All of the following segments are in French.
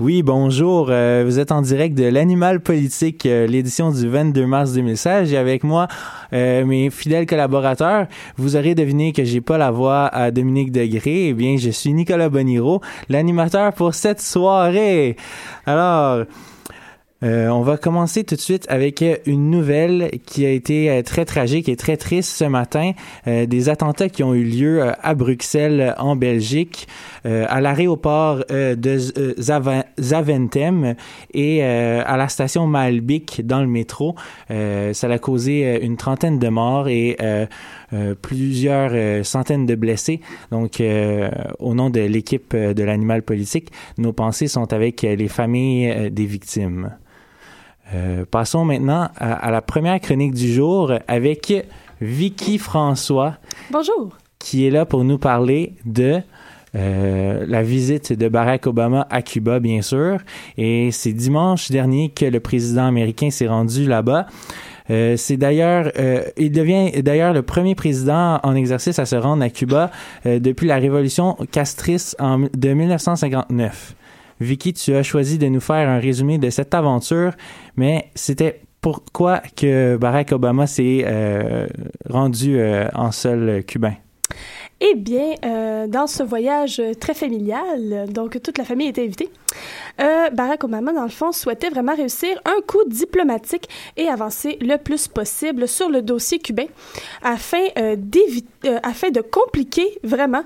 Oui, bonjour. Euh, vous êtes en direct de l'Animal Politique, euh, l'édition du 22 mars 2016. Et avec moi, euh, mes fidèles collaborateurs, vous aurez deviné que j'ai pas la voix à Dominique Degré. Eh bien, je suis Nicolas Boniro, l'animateur pour cette soirée. Alors, euh, on va commencer tout de suite avec une nouvelle qui a été euh, très tragique et très triste ce matin. Euh, des attentats qui ont eu lieu à Bruxelles, en Belgique, à l'aéroport de Zaventem et à la station Malbik dans le métro. ça a causé une trentaine de morts et plusieurs centaines de blessés. Donc, au nom de l'équipe de l'animal politique, nos pensées sont avec les familles des victimes. Euh, passons maintenant à, la première chronique du jour avec Vicky François. Bonjour. Qui est là pour nous parler de euh, la visite de Barack Obama à Cuba, bien sûr. Et c'est dimanche dernier que le président américain s'est rendu là-bas. Euh, c'est d'ailleurs, il devient d'ailleurs le premier président en exercice à se rendre à Cuba depuis la révolution castrice en, de 1959. Vicky, tu as choisi de nous faire un résumé de cette aventure, mais c'était pourquoi que Barack Obama s'est euh, rendu euh, en sol cubain? Eh bien, euh, dans ce voyage très familial, donc toute la famille était invitée, euh, Barack Obama, dans le fond, souhaitait vraiment réussir un coup diplomatique et avancer le plus possible sur le dossier cubain afin, euh, euh de compliquer vraiment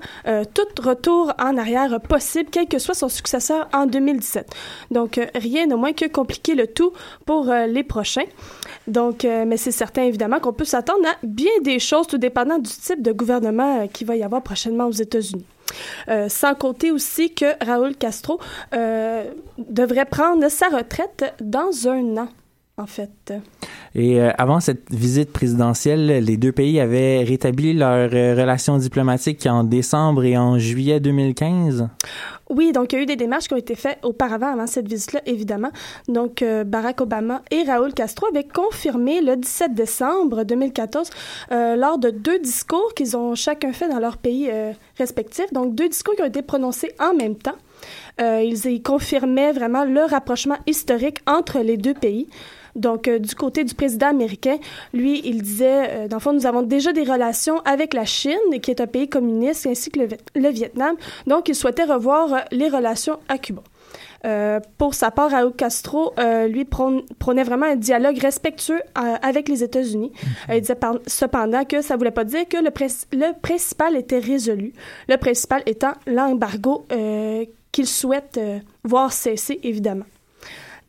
tout retour en arrière possible, quel que soit son successeur en 2017. Donc, rien de moins que compliquer le tout pour les prochains. Donc, mais c'est certain, évidemment, qu'on peut s'attendre à bien des choses, tout dépendant du type de gouvernement qui va y avoir prochainement aux États-Unis. Euh, sans compter aussi que Raúl Castro euh, devrait prendre sa retraite dans un an, en fait. Et euh, avant cette visite présidentielle, les deux pays avaient rétabli leurs relations diplomatiques en décembre et en juillet 2015. Oui, donc il y a eu des démarches qui ont été faites auparavant, avant cette visite-là, évidemment. Donc, euh, Barack Obama et Raúl Castro avaient confirmé le 17 décembre 2014, euh, lors de deux discours qu'ils ont chacun fait dans leur pays euh, respectif. Donc, deux discours qui ont été prononcés en même temps. ils, ils confirmaient vraiment le rapprochement historique entre les deux pays. Donc, euh, du côté du président américain, lui, il disait, euh, dans le fond, nous avons déjà des relations avec la Chine, qui est un pays communiste, ainsi que le, Vietnam. Donc, il souhaitait revoir euh, les relations à Cuba. pour sa part, Raúl Castro, lui, prônait vraiment un dialogue respectueux avec les États-Unis. Il disait cependant que ça ne voulait pas dire que le, le, principal était résolu. Le principal étant l'embargo qu'il souhaite voir cesser, évidemment.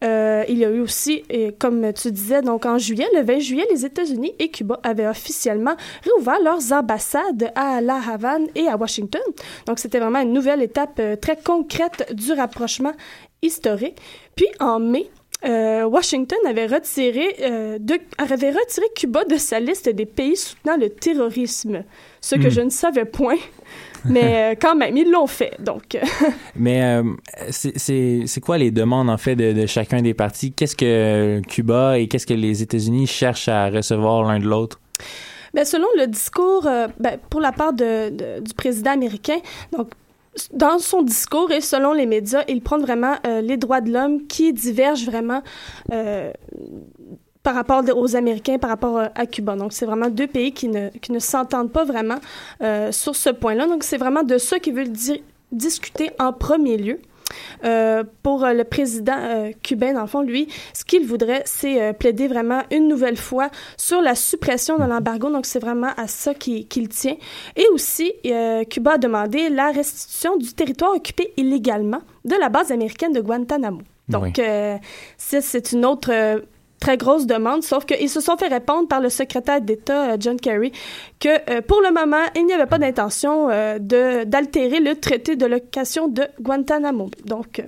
Euh, il y a eu aussi, comme tu disais, donc en juillet, le 20 juillet, les États-Unis et Cuba avaient officiellement réouvert leurs ambassades à La Havane et à Washington. Donc c'était vraiment une nouvelle étape euh, très concrète du rapprochement historique. Puis en mai, euh, Washington avait retiré, de, avait retiré Cuba de sa liste des pays soutenant le terrorisme, ce que hmm. je ne savais point. Mais euh, quand même, ils l'ont fait. Donc. Euh. Mais euh, c'est quoi les demandes en fait de, chacun des partis? Qu'est-ce que Cuba et qu'est-ce que les États-Unis cherchent à recevoir l'un de l'autre? Bien, selon le discours, ben, pour la part de, du président américain, donc dans son discours et selon les médias, il prend vraiment les droits de l'homme qui divergent vraiment par rapport aux Américains, par rapport euh, à Cuba. Donc, c'est vraiment deux pays qui ne, s'entendent pas vraiment euh, sur ce point-là. Donc, c'est vraiment de ça qu'ils veulent discuter en premier lieu. Euh, pour le président cubain, dans le fond, lui, ce qu'il voudrait, c'est plaider vraiment une nouvelle fois sur la suppression de l'embargo. Donc, c'est vraiment à ça qu'il tient. Et aussi, Cuba a demandé la restitution du territoire occupé illégalement de la base américaine de Guantanamo. Donc, c'est une autre très grosse demande, sauf qu'ils se sont fait répondre par le secrétaire d'État euh, John Kerry que euh, pour le moment, il n'y avait pas d'intention euh, d'altérer le traité de location de Guantanamo. Donc,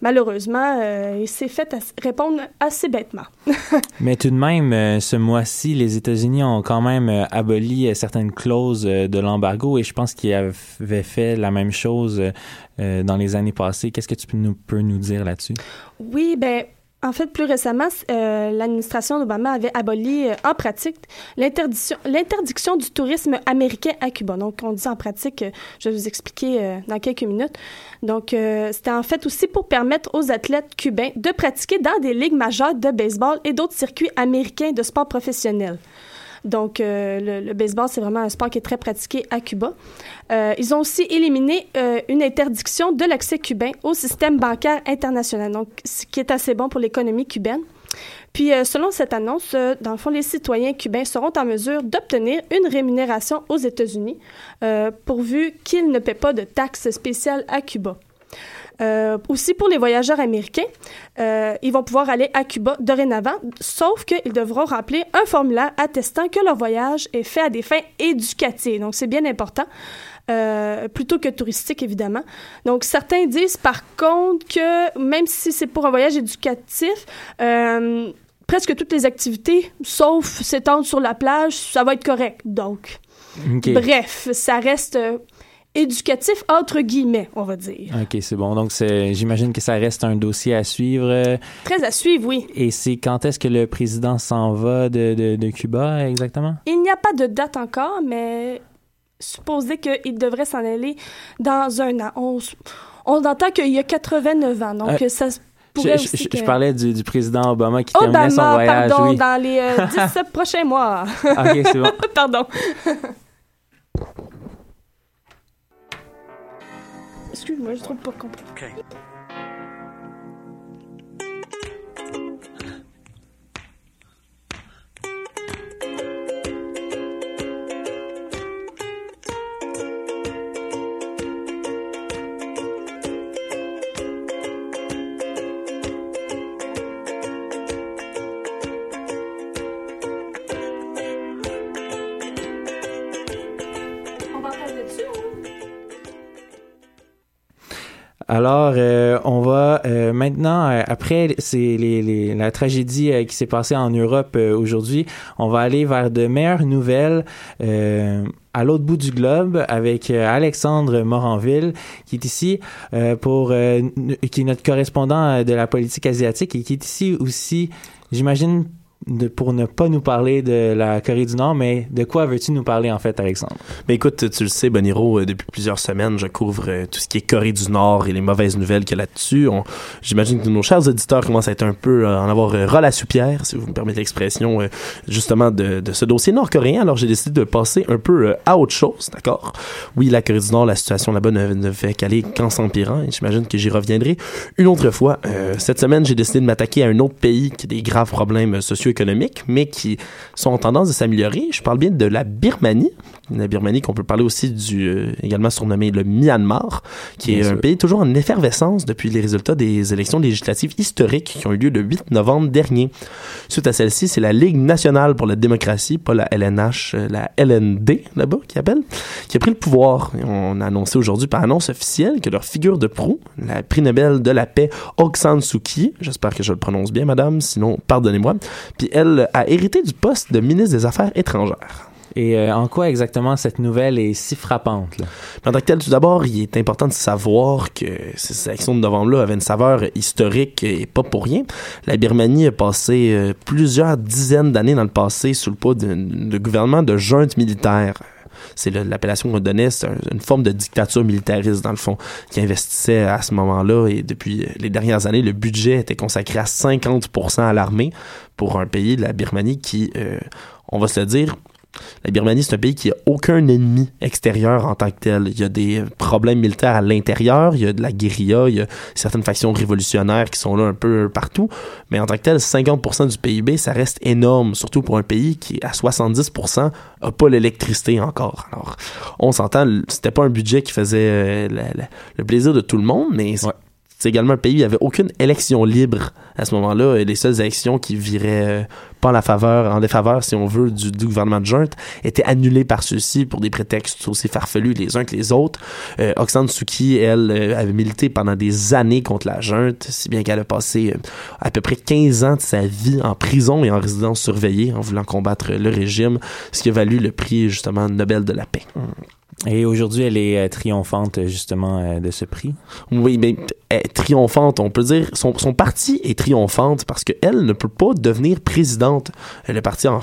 malheureusement, il s'est fait répondre assez bêtement. Mais tout de même, ce mois-ci, les États-Unis ont quand même aboli certaines clauses de l'embargo et je pense qu'ils avaient fait la même chose dans les années passées. Qu'est-ce que tu peux nous, peux nous dire là-dessus? Oui, ben En fait, plus récemment, euh, l'administration d'Obama avait aboli euh, en pratique l'interdiction du tourisme américain à Cuba. Donc, on dit en pratique, euh, je vais vous expliquer dans quelques minutes. Donc, c'était en fait aussi pour permettre aux athlètes cubains de pratiquer dans des ligues majeures de baseball et d'autres circuits américains de sport professionnel. Donc, le, le, baseball, c'est vraiment un sport qui est très pratiqué à Cuba. Euh, ils ont aussi éliminé euh, une interdiction de l'accès cubain au système bancaire international, ce qui est assez bon pour l'économie cubaine. Puis, euh, selon cette annonce, dans le fond, les citoyens cubains seront en mesure d'obtenir une rémunération aux États-Unis, pourvu qu'ils ne paient pas de taxes spéciales à Cuba. Aussi pour les voyageurs américains, ils vont pouvoir aller à Cuba dorénavant, sauf qu'ils devront remplir un formulaire attestant que leur voyage est fait à des fins éducatives. Donc, c'est bien important. Euh, plutôt que touristique, évidemment. Donc, certains disent, par contre, que même si c'est pour un voyage éducatif, euh, presque toutes les activités, sauf s'étendre sur la plage, ça va être correct. Donc, bref, ça reste euh, éducatif entre guillemets, on va dire. OK, c'est bon. Donc, j'imagine que ça reste un dossier à suivre. Très à suivre, oui. Et c'est quand est-ce que le président s'en va de, de Cuba exactement? Il n'y a pas de date encore, mais supposer qu'il devrait s'en aller dans un an. On, on entend qu'il y a 89 ans, donc euh, ça pourrait je, je, je parlais du, du, président Obama qui terminait son voyage. pardon, oui. dans les euh, 17 prochains mois. OK, c'est bon. pardon. Excuse-moi, je trouve pas compris. Alors, euh, on va euh, maintenant, euh, après la tragédie qui s'est passée en Europe aujourd'hui, on va aller vers de meilleures nouvelles à l'autre bout du globe avec Alexandre Moranville qui est ici pour qui est notre correspondant de la politique asiatique et qui est ici aussi, j'imagine de, pour ne pas nous parler de la Corée du Nord, mais de quoi veux-tu nous parler en fait, Alexandre? Ben écoute, tu le sais, Boniro, euh, depuis plusieurs semaines, je couvre euh, tout ce qui est Corée du Nord et les mauvaises nouvelles qu'il y a là-dessus. J'imagine que nos chers auditeurs commencent à être un peu, euh, en avoir ras la soupière, si vous me permettez l'expression, justement de, ce dossier nord-coréen. Alors j'ai décidé de passer un peu à autre chose, d'accord? Oui, la Corée du Nord, la situation là-bas ne, ne fait qu'aller qu'en s'empirant, et j'imagine que j'y reviendrai une autre fois. cette semaine, j'ai décidé de m'attaquer à un autre pays qui a des graves problèmes sociaux économiques, mais qui sont en tendance de s'améliorer. Je parle bien de la Birmanie, la Birmanie qu'on peut parler aussi du euh, également surnommé le Myanmar, qui est un pays toujours en effervescence depuis les résultats des élections législatives historiques qui ont eu lieu le 8 novembre dernier. Suite à celle-ci, c'est la Ligue nationale pour la démocratie, pas la LNH, euh, la LND là-bas qui appelle, qui a pris le pouvoir. on a annoncé aujourd'hui par annonce officielle que leur figure de proue, la prix Nobel de la paix Aung San Suu Kyi, j'espère que je le prononce bien madame, sinon pardonnez-moi, puis elle a hérité du poste de ministre des Affaires étrangères. Et euh, en quoi exactement cette nouvelle est si frappante? Là? En tant que tel, tout d'abord, il est important de savoir que ces élections de novembre-là avaient une saveur historique et pas pour rien. La Birmanie a passé euh, plusieurs dizaines d'années dans le passé sous le poids de gouvernement de junte militaire c'est l'appellation qu'on donnait, c'est une forme de dictature militariste dans le fond, qui investissait à ce moment-là. Et depuis les dernières années, le budget était consacré à 50% à l'armée pour un pays, la Birmanie, qui, euh, on va se le dire, la Birmanie, c'est un pays qui n'a aucun ennemi extérieur en tant que tel. Il y a des problèmes militaires à l'intérieur, il y a de la guérilla, il y a certaines factions révolutionnaires qui sont là un peu partout. Mais en tant que tel, 50% du PIB, ça reste énorme, surtout pour un pays qui, à 70%, n'a pas l'électricité encore. Alors, on s'entend, c'était pas un budget qui faisait euh, le, plaisir de tout le monde, mais c'est également un pays où il n'y avait aucune élection libre à ce moment-là. Les seules élections qui viraient euh, en faveur, en défaveur, si on veut, du, gouvernement de junte étaient annulées par ceux-ci pour des prétextes aussi farfelus les uns que les autres. Euh, Oksana Tsuki, elle, euh, avait milité pendant des années contre la junte, si bien qu'elle a passé euh, à peu près 15 ans de sa vie en prison et en résidence surveillée en voulant combattre le régime, ce qui a valu le prix, justement, Nobel de la paix. Et aujourd'hui, elle est triomphante justement de ce prix. Oui, mais triomphante, on peut dire, son, son parti est triomphante parce qu'elle ne peut pas devenir présidente. Le parti en,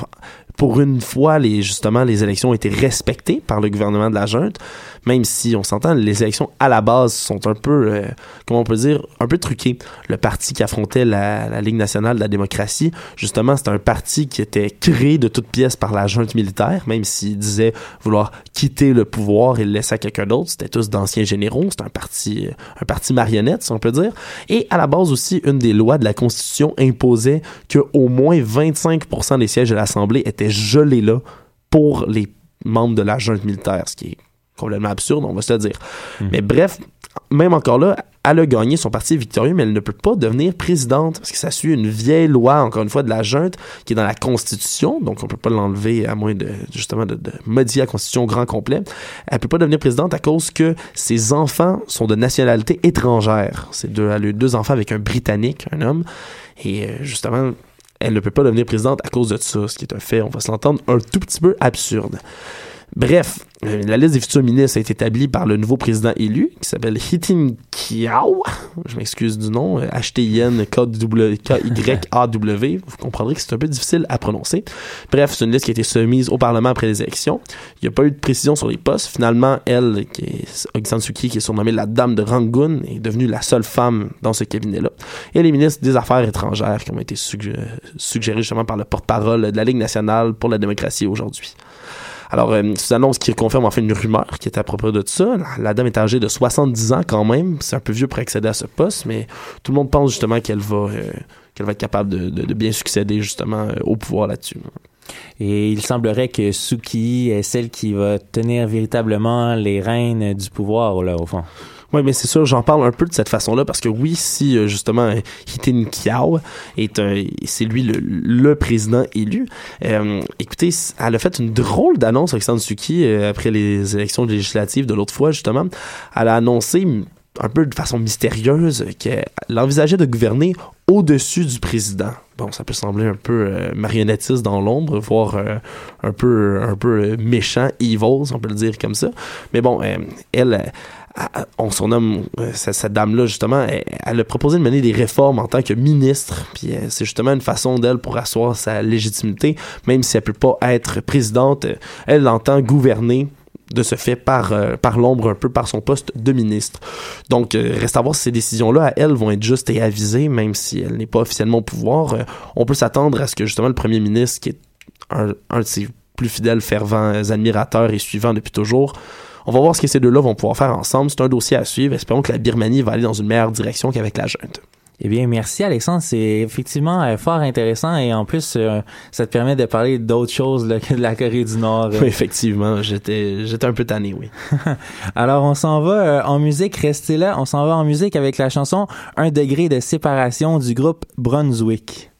pour une fois, justement, les élections ont été respectées par le gouvernement de la junte, même si on s'entend, les élections à la base sont un peu, euh, comment on peut dire, un peu truquées. Le parti qui affrontait la, Ligue nationale de la démocratie, justement, c'était un parti qui était créé de toutes pièces par la junte militaire, même s'il disait vouloir quitter le pouvoir et le laisser à quelqu'un d'autre. C'était tous d'anciens généraux, c'était un parti, un parti marionnette, si on peut dire. Et à la base aussi, une des lois de la Constitution imposait que au moins 25% des sièges de l'Assemblée étaient gelés là pour les membres de la junte militaire, ce qui est complètement absurde, on va se le dire. Mhm. Mais bref, même encore là, elle a gagné, son parti est victorieux, mais elle ne peut pas devenir présidente parce que ça suit une vieille loi, encore une fois, de la junte qui est dans la Constitution, donc on peut pas l'enlever à moins de, justement, de, modifier la Constitution au grand complet. Elle peut pas devenir présidente à cause que ses enfants sont de nationalité étrangère. C'est deux, elle a eu deux enfants avec un Britannique, un homme, et euh, justement, elle ne peut pas devenir présidente à cause de ça, ce qui est un fait, on va se l'entendre, un tout petit peu absurde. Bref, euh, la liste des futurs ministres a été établie par le nouveau président élu, qui s'appelle Hitin Kiao. Je m'excuse du nom. H-T-I-N K-Y-A-W. Vous comprendrez que c'est un peu difficile à prononcer. Bref, c'est une liste qui a été soumise au Parlement après les élections. Il n'y a pas eu de précision sur les postes. Finalement, elle, qui est San qui est surnommée la Dame de Rangoon, est devenue la seule femme dans ce cabinet-là. Et les ministres des Affaires étrangères, qui ont été suggérés justement par le porte-parole de la Ligue nationale pour la démocratie aujourd'hui. Alors, euh, c'est une annonce qui confirme en fait une rumeur qui est à propos de ça. La, dame est âgée de 70 ans quand même. C'est un peu vieux pour accéder à ce poste, mais tout le monde pense justement qu'elle va, euh, qu'elle va être capable de, bien succéder justement euh, au pouvoir là-dessus. Et il semblerait que Suki est celle qui va tenir véritablement les rênes du pouvoir, là, au fond. Oui, mais c'est sûr, j'en parle un peu de cette façon-là parce que oui, si euh, justement Hitin Kiao est un, c'est lui le, président élu. Euh, écoutez, elle a fait une drôle d'annonce avec Sansuki euh, après les élections législatives de l'autre fois justement. Elle a annoncé un peu de façon mystérieuse qu'elle envisageait de gouverner au-dessus du président. Bon, ça peut sembler un peu marionnettiste dans l'ombre, voire un peu un peu méchant, evil, si on peut le dire comme ça. Mais bon, elle on surnomme euh, cette, dame-là, justement, elle, a proposé de mener des réformes en tant que ministre, puis euh, c'est justement une façon d'elle pour asseoir sa légitimité, même si elle peut pas être présidente, elle entend gouverner de ce fait par, euh, par l'ombre un peu par son poste de ministre. Donc, reste à voir si ces décisions-là, à elle, vont être justes et avisées, même si elle n'est pas officiellement au pouvoir. on peut s'attendre à ce que justement le premier ministre, qui est un, un de ses plus fidèles, fervents admirateurs et suivants depuis toujours, on va voir ce que ces deux-là vont pouvoir faire ensemble. C'est un dossier à suivre. Espérons que la Birmanie va aller dans une meilleure direction qu'avec la junte. Eh bien, merci Alexandre. C'est effectivement euh, fort intéressant et en plus, euh, ça te permet de parler d'autres choses que de la Corée du Nord. Oui, effectivement, j'étais j'étais un peu tanné, oui. Alors, on s'en va euh, en musique. Restez là. On s'en va en musique avec la chanson Un degré de séparation du groupe Brunswick.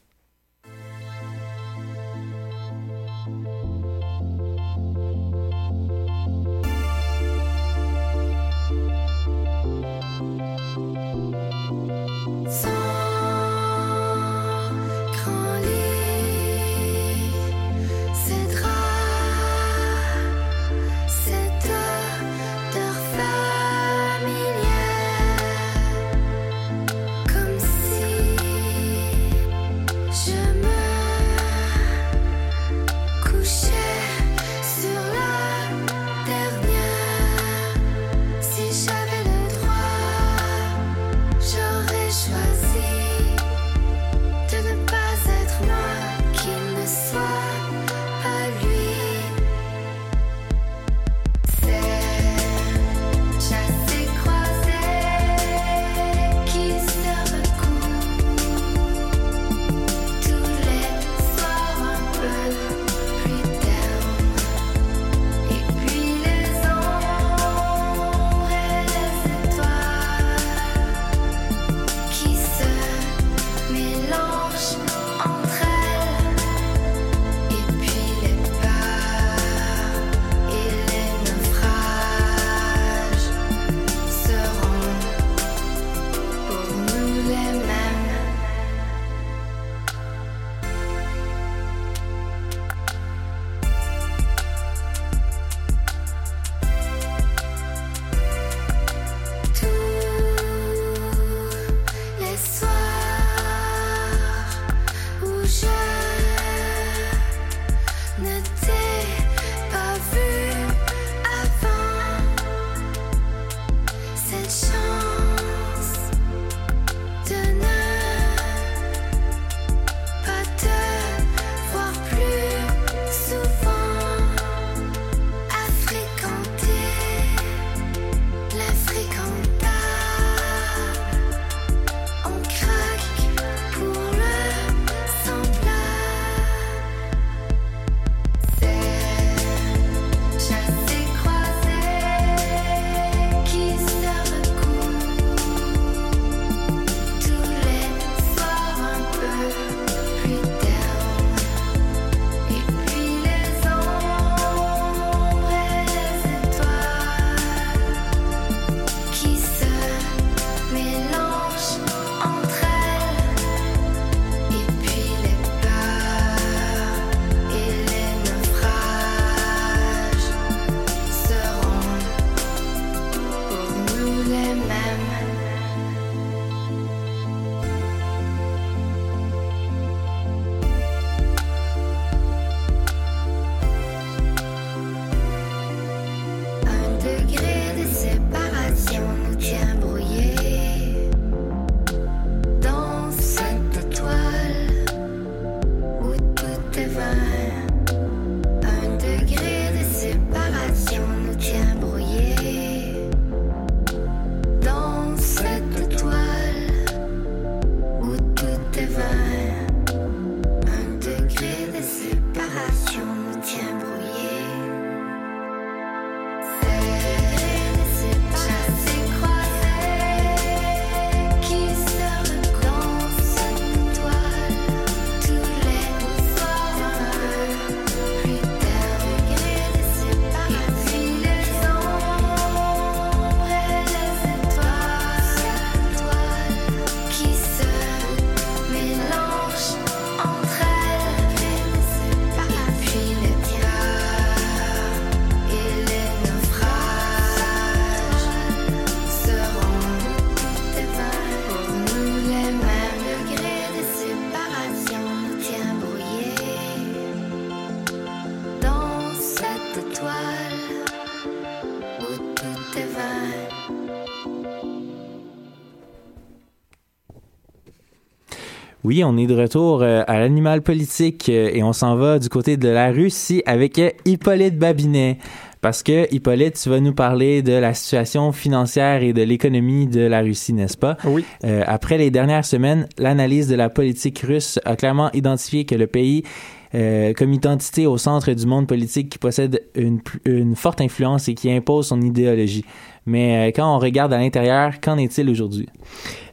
Oui, on est de retour euh, à l'animal politique euh, et on s'en va du côté de la Russie avec euh, Hippolyte Babinet. Parce que, Hippolyte, tu vas nous parler de la situation financière et de l'économie de la Russie, n'est-ce pas? Oui. après les dernières semaines, l'analyse de la politique russe a clairement identifié que le pays comme identité au centre du monde politique qui possède une, une forte influence et qui impose son idéologie. Mais euh, quand on regarde à l'intérieur, qu'en est-il aujourd'hui?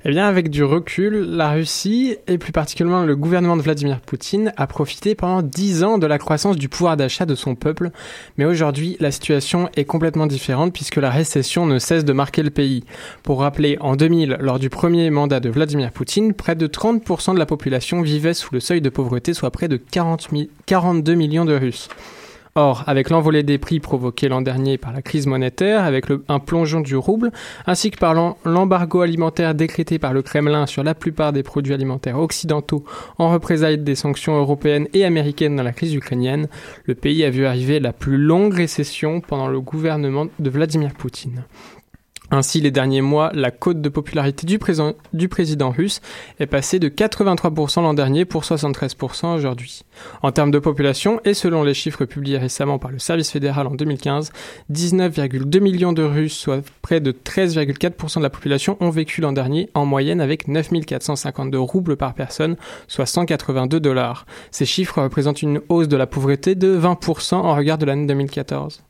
Eh bien, avec du recul, la Russie, et plus particulièrement le gouvernement de Vladimir Poutine, a profité pendant dix ans de la croissance du pouvoir d'achat de son peuple. Mais aujourd'hui, la situation est complètement différente puisque la récession ne cesse de marquer le pays. Pour rappeler, en 2000, lors du premier mandat de Vladimir Poutine, près de 30% de la population vivait sous le seuil de pauvreté, soit près de 40 42 millions de Russes. Or, avec l'envolée des prix provoquée l'an dernier par la crise monétaire, avec un plongeon du rouble, ainsi que par l'embargo alimentaire décrété par le Kremlin sur la plupart des produits alimentaires occidentaux en représailles des sanctions européennes et américaines dans la crise ukrainienne, le pays a vu arriver la plus longue récession pendant le gouvernement de Vladimir Poutine. Ainsi, les derniers mois, la cote de popularité du, président russe est passée de 83% l'an dernier pour 73% aujourd'hui. En termes de population, et selon les chiffres publiés récemment par le service fédéral en 2015, 19,2 millions de Russes, soit près de 13,4% de la population, ont vécu l'an dernier en moyenne avec 9452 roubles par personne, soit 182 dollars. Ces chiffres représentent une hausse de la pauvreté de 20% en regard de l'année 2014.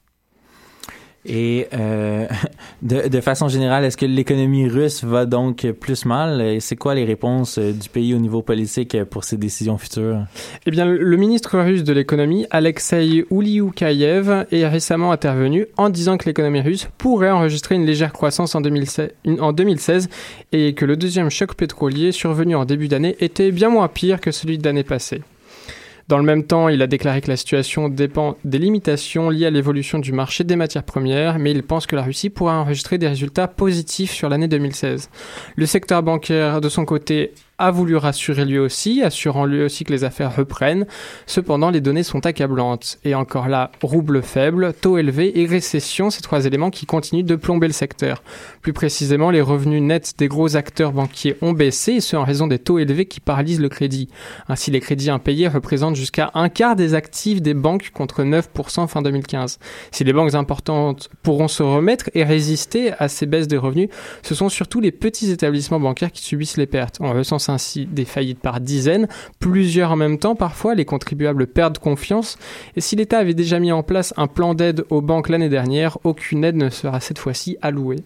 Et euh, de, façon générale, est-ce que l'économie russe va donc plus mal? Et c'est quoi les réponses euh, du pays au niveau politique pour ces décisions futures? Eh bien, le ministre russe de l'économie, Alexei Oulioukayev, est récemment intervenu en disant que l'économie russe pourrait enregistrer une légère croissance en 2016, en 2016 et que le deuxième choc pétrolier survenu en début d'année était bien moins pire que celui de l'année passée. Dans le même temps, il a déclaré que la situation dépend des limitations liées à l'évolution du marché des matières premières, mais il pense que la Russie pourra enregistrer des résultats positifs sur l'année 2016. Le secteur bancaire, de son côté, a voulu rassurer lui aussi, assurant lui aussi que les affaires reprennent. Cependant, les données sont accablantes. Et encore là, rouble faible, taux élevé et récession, ces trois éléments qui continuent de plomber le secteur. Plus précisément, les revenus nets des gros acteurs banquiers ont baissé, et ce en raison des taux élevés qui paralysent le crédit. Ainsi, les crédits impayés représentent jusqu'à un quart des actifs des banques contre 9% fin 2015. Si les banques importantes pourront se remettre et résister à ces baisses de revenus, ce sont surtout les petits établissements bancaires qui subissent les pertes. On recense ainsi des faillites par dizaines, plusieurs en même temps parfois, les contribuables perdent confiance, et si l'État avait déjà mis en place un plan d'aide aux banques l'année dernière, aucune aide ne sera cette fois-ci allouée.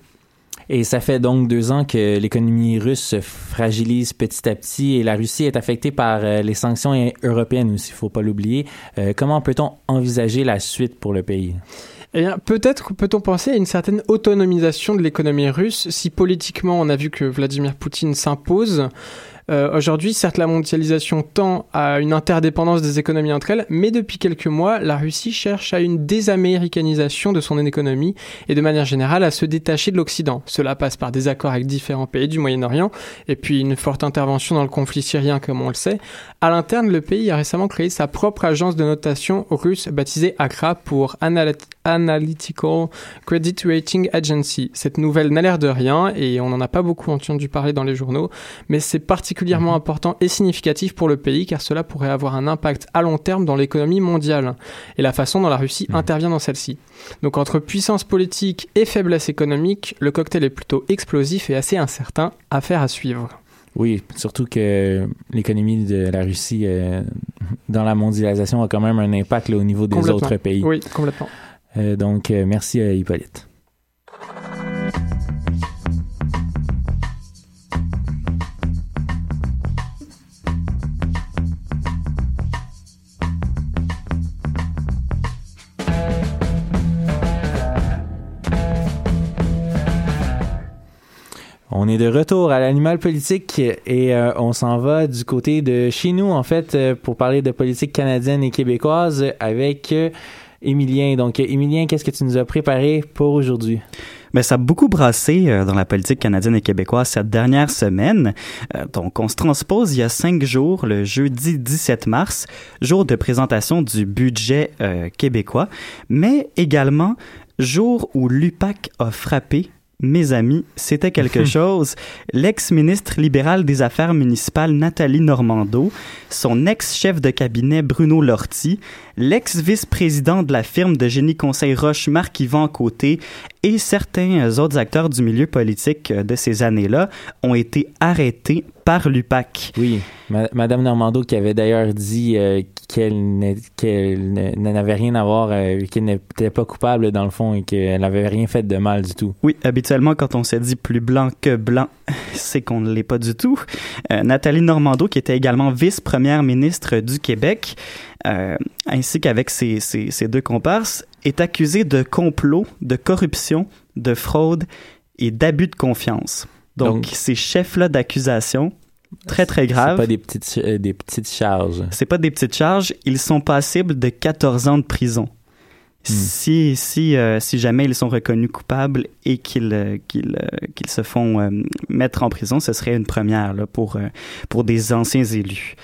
Et ça fait donc deux ans que l'économie russe se fragilise petit à petit et la Russie est affectée par euh, les sanctions européennes aussi, il faut pas l'oublier. Euh, comment peut-on envisager la suite pour le pays? Eh bien, peut-être peut-on penser à une certaine autonomisation de l'économie russe si politiquement on a vu que Vladimir Poutine s'impose. Euh, aujourd'hui, certes, la mondialisation tend à une interdépendance des économies entre elles, mais depuis quelques mois, la Russie cherche à une désaméricanisation de son économie et de manière générale à se détacher de l'Occident. Cela passe par des accords avec différents pays du Moyen-Orient et puis une forte intervention dans le conflit syrien, comme on le sait. À l'interne, le pays a récemment créé sa propre agence de notation russe baptisée ACRA pour Analytical Credit Rating Agency. Cette nouvelle n'a l'air de rien et on n'en a pas beaucoup entendu parler dans les journaux, mais c'est particulièrement mhm. important et significatif pour le pays car cela pourrait avoir un impact à long terme dans l'économie mondiale et la façon dont la Russie mhm. intervient dans celle-ci. Donc entre puissance politique et faiblesse économique, le cocktail est plutôt explosif et assez incertain, affaire à suivre. Oui, surtout que l'économie de la Russie euh, dans la mondialisation a quand même un impact au niveau des autres pays. Oui, complètement. Euh, donc, euh, merci Hippolyte. On est de retour à l'animal politique et euh, on s'en va du côté de chez nous, en fait, pour parler de politique canadienne et québécoise avec Émilien. Donc, Émilien, qu'est-ce que tu nous as préparé pour aujourd'hui? Mais ça a beaucoup brassé dans la politique canadienne et québécoise cette dernière semaine. donc, on se transpose il y a cinq jours, le jeudi 17 mars, jour de présentation du budget québécois, mais également jour où l'UPAC a frappé mes amis, c'était quelque chose. L'ex-ministre libéral des Affaires municipales Nathalie Normando, son ex-chef de cabinet Bruno Lortie, l'ex-vice-président de la firme de génie conseil Roche Marc-Yvan Côté et certains autres acteurs du milieu politique de ces années-là ont été arrêtés par l'UPAC. Oui, Madame Normando qui avait d'ailleurs dit euh, qu'elle n'avait rien à voir, euh, qu'elle n'était pas coupable dans le fond et qu'elle n'avait rien fait de mal du tout. Oui, habituellement quand on se dit plus blanc que blanc, c'est qu'on ne l'est pas du tout. Euh, Nathalie Normando qui était également vice-première ministre du Québec, ainsi qu'avec ses, ses deux comparses, est accusée de complot, de corruption, de fraude et d'abus de confiance. Donc, ces chefs-là d'accusation, très très graves. C'est pas des petites, euh, des petites charges. C'est pas des petites charges. Ils sont passibles de 14 ans de prison. Hmm. Si, si, euh, si jamais ils sont reconnus coupables et qu'ils euh, qu'ils qu'ils se font mettre en prison, ce serait une première là, pour, pour des anciens élus.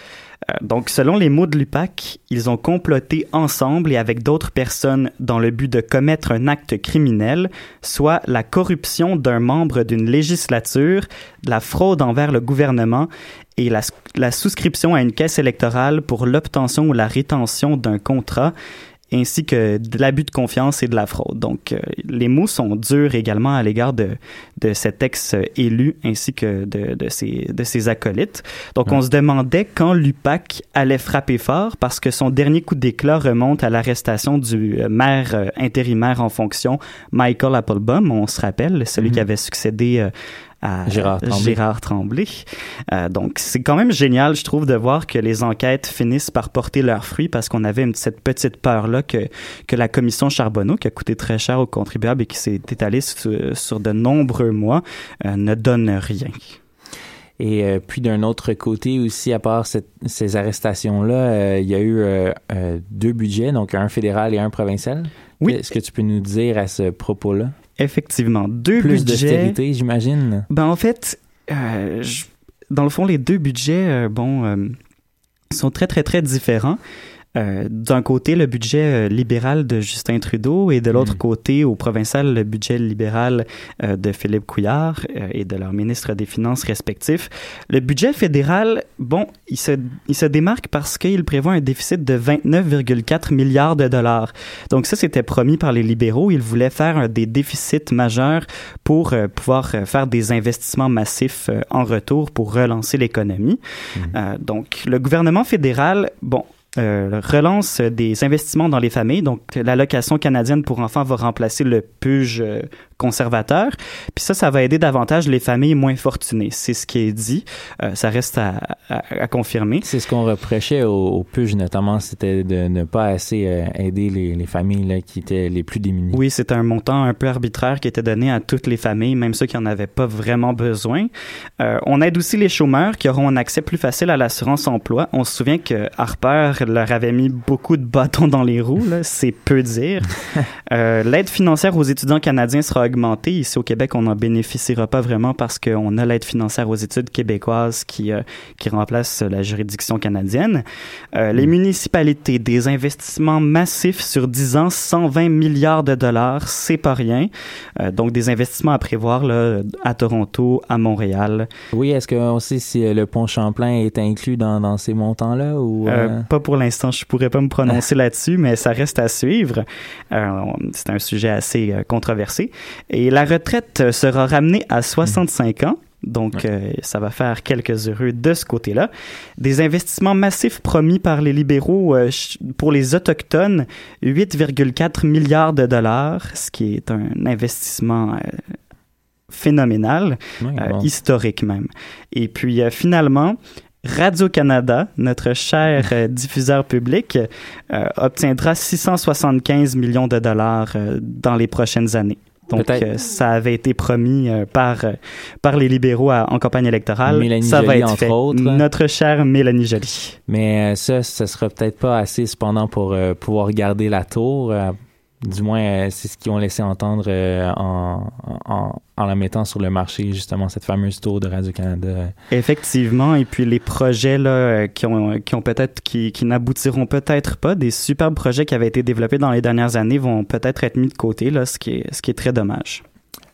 Euh, donc, selon les mots de l'UPAC, ils ont comploté ensemble et avec d'autres personnes dans le but de commettre un acte criminel, soit la corruption d'un membre d'une législature, la fraude envers le gouvernement et la, la souscription à une caisse électorale pour l'obtention ou la rétention d'un contrat ainsi que de l'abus de confiance et de la fraude. Donc, euh, les mots sont durs également à l'égard de, de cet ex-élu ainsi que de, de, ses, de ses acolytes. Donc, on se demandait quand l'UPAC allait frapper fort parce que son dernier coup d'éclat remonte à l'arrestation du euh, maire euh, intérimaire en fonction, Michael Applebaum, on se rappelle, celui qui mhm. avait succédé à Gérard Tremblay. Euh, donc, c'est quand même génial, je trouve, de voir que les enquêtes finissent par porter leurs fruits parce qu'on avait cette petite peur-là que, que la commission Charbonneau, qui a coûté très cher aux contribuables et qui s'est étalée sur, de nombreux mois, euh, ne donne rien. Et euh, puis d'un autre côté aussi, à part ces arrestations-là, il y a eu deux budgets, donc un fédéral et un provincial. Oui. Est-ce que tu peux nous dire à ce propos-là? Effectivement, deux Plus budgets. Plus j'imagine. Ben en fait, euh, dans le fond, les deux budgets, euh, bon, euh, sont très très très différents. Euh, d'un côté, le budget euh, libéral de Justin Trudeau et de l'autre mm. côté, au provincial, le budget libéral euh, de Philippe Couillard et de leur ministre des Finances respectifs. Le budget fédéral, bon, il se, il se démarque parce qu'il prévoit un déficit de 29,4 milliards de dollars. Donc ça, c'était promis par les libéraux. Ils voulaient faire des déficits majeurs pour pouvoir faire des investissements massifs en retour pour relancer l'économie. Mm. donc, le gouvernement fédéral, bon, euh, relance des investissements dans les familles. Donc, l'allocation canadienne pour enfants va remplacer le PUJ euh, conservateur. Puis ça, ça va aider davantage les familles moins fortunées. C'est ce qui est dit. Euh, ça reste à, à, confirmer. C'est ce qu'on reprochait au, PUJ, notamment, c'était de ne pas assez aider les, les familles là, qui étaient les plus démunies. Oui, c'est un montant un peu arbitraire qui était donné à toutes les familles, même ceux qui n'en avaient pas vraiment besoin. on aide aussi les chômeurs qui auront un accès plus facile à l'assurance emploi. On se souvient que Harper leur avait mis beaucoup de bâtons dans les roues, c'est peu dire. euh, l'aide financière aux étudiants canadiens sera Ici au Québec, on n'en bénéficiera pas vraiment parce qu'on a l'aide financière aux études québécoises qui, euh, qui remplace la juridiction canadienne. Euh, les mm. municipalités, des investissements massifs sur 10 ans, 120 milliards de dollars, c'est pas rien. Euh, donc des investissements à prévoir là, à Toronto, à Montréal. Oui, est-ce qu'on sait si le pont Champlain est inclus dans, dans ces montants-là ou Pas pour l'instant, je pourrais pas me prononcer là-dessus, mais ça reste à suivre. C'est un sujet assez controversé. Et la retraite sera ramenée à 65 ans. Donc, euh, ça va faire quelques heureux de ce côté-là. Des investissements massifs promis par les libéraux pour les Autochtones, 8,4 milliards de dollars, ce qui est un investissement phénoménal, historique même. Et puis, finalement, Radio-Canada, notre cher euh, diffuseur public, euh, obtiendra 675 millions de dollars euh, dans les prochaines années. Donc, ça avait été promis par, par les libéraux en campagne électorale. Mélanie ça va être fait. Autres. Notre chère Mélanie Joly. Mais ça, ça sera peut-être pas assez cependant pour pouvoir garder la tour. Du moins, euh, c'est ce qu'ils ont laissé entendre euh, en, en, en, la mettant sur le marché, justement, cette fameuse tour de Radio-Canada. Effectivement, et puis les projets là, euh, qui ont, qui ont peut-être, qui, qui n'aboutiront peut-être pas, des superbes projets qui avaient été développés dans les dernières années vont peut-être être mis de côté, là, ce qui est, ce qui est très dommage.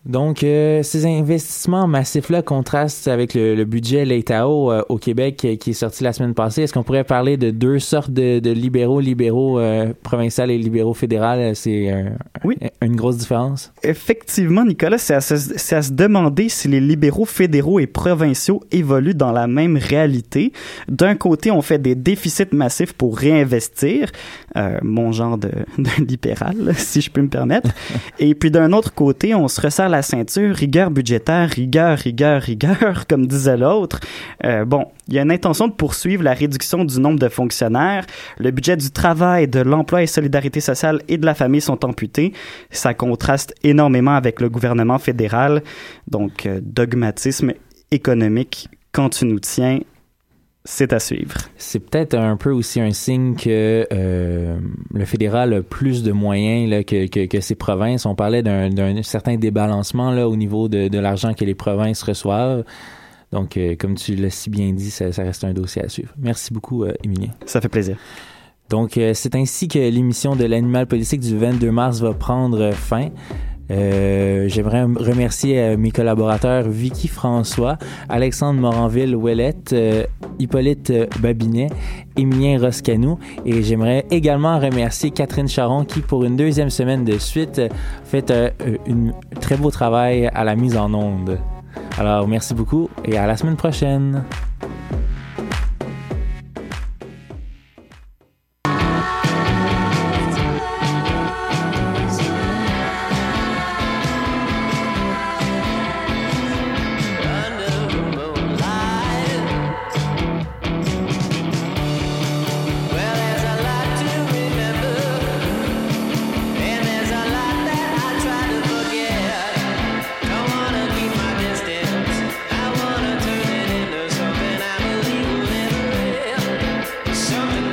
Donc, euh, ces investissements massifs-là contrastent avec le, le budget l'Étao euh, au Québec qui, qui est sorti la semaine passée. Est-ce qu'on pourrait parler de deux sortes de, de libéraux, libéraux euh, provinciaux et libéraux fédéraux? C'est Oui. une grosse différence? Effectivement, Nicolas, c'est à, se, c'est à se demander si les libéraux fédéraux et provinciaux évoluent dans la même réalité. D'un côté, on fait des déficits massifs pour réinvestir, euh, mon genre de, de libéral, si je peux me permettre. et puis d'un autre côté, on se resserre ceinture, rigueur budgétaire, rigueur, rigueur, rigueur, comme disait l'autre. Euh, bon, il y a une intention de poursuivre la réduction du nombre de fonctionnaires. Le budget du travail, de l'emploi et solidarité sociale et de la famille sont amputés. Ça contraste énormément avec le gouvernement fédéral. Donc, euh, dogmatisme économique, quand tu nous tiens, c'est à suivre. C'est peut-être un peu aussi un signe que euh, le fédéral a plus de moyens là, que, que, que ses provinces. On parlait d'un d'un certain débalancement là, au niveau de, de l'argent que les provinces reçoivent. Donc, euh, comme tu l'as si bien dit, ça, ça reste un dossier à suivre. Merci beaucoup, euh, Émilien. Ça fait plaisir. Donc, euh, c'est ainsi que l'émission de l'animal politique du 22 mars va prendre fin. Euh, J'aimerais remercier euh, mes collaborateurs Vicky François, Alexandre Moranville-Ouellette, euh, Hippolyte Babinet, Émilien Roscanou et j'aimerais également remercier Catherine Charon qui, pour une deuxième semaine de suite, fait un très beau travail à la mise en onde. Alors, merci beaucoup et à la semaine prochaine.